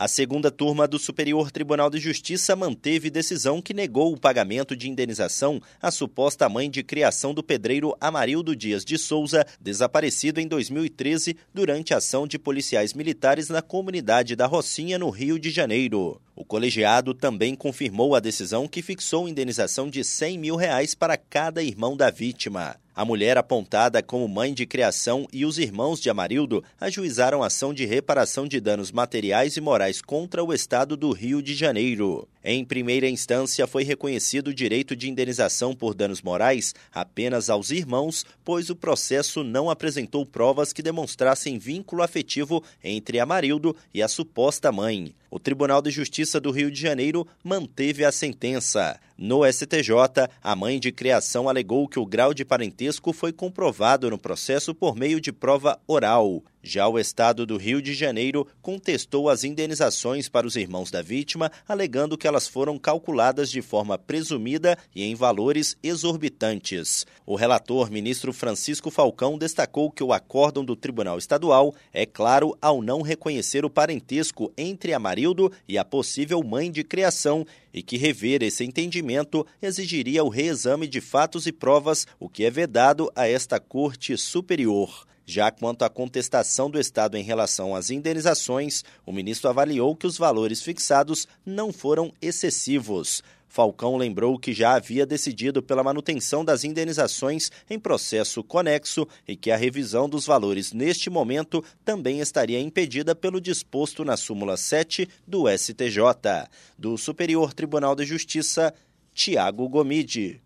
A segunda turma do Superior Tribunal de Justiça manteve decisão que negou o pagamento de indenização à suposta mãe de criação do pedreiro Amarildo Dias de Souza, desaparecido em 2013 durante a ação de policiais militares na comunidade da Rocinha, no Rio de Janeiro. O colegiado também confirmou a decisão que fixou indenização de 100 mil reais para cada irmão da vítima. A mulher apontada como mãe de criação e os irmãos de Amarildo ajuizaram ação de reparação de danos materiais e morais contra o Estado do Rio de Janeiro. Em primeira instância, foi reconhecido o direito de indenização por danos morais apenas aos irmãos, pois o processo não apresentou provas que demonstrassem vínculo afetivo entre Amarildo e a suposta mãe. O Tribunal de Justiça do Rio de Janeiro manteve a sentença. No STJ, a mãe de criação alegou que o grau de parentesco foi comprovado no processo por meio de prova oral. Já o Estado do Rio de Janeiro contestou as indenizações para os irmãos da vítima, alegando que elas foram calculadas de forma presumida e em valores exorbitantes. O relator, ministro Francisco Falcão, destacou que o acórdão do Tribunal Estadual é claro ao não reconhecer o parentesco entre Amarildo e a possível mãe de criação e que rever esse entendimento exigiria o reexame de fatos e provas, o que é vedado a esta Corte Superior. Já quanto à contestação do Estado em relação às indenizações, o ministro avaliou que os valores fixados não foram excessivos. Falcão lembrou que já havia decidido pela manutenção das indenizações em processo conexo e que a revisão dos valores neste momento também estaria impedida pelo disposto na súmula 7 do STJ. Do Superior Tribunal de Justiça, Tiago Gomide.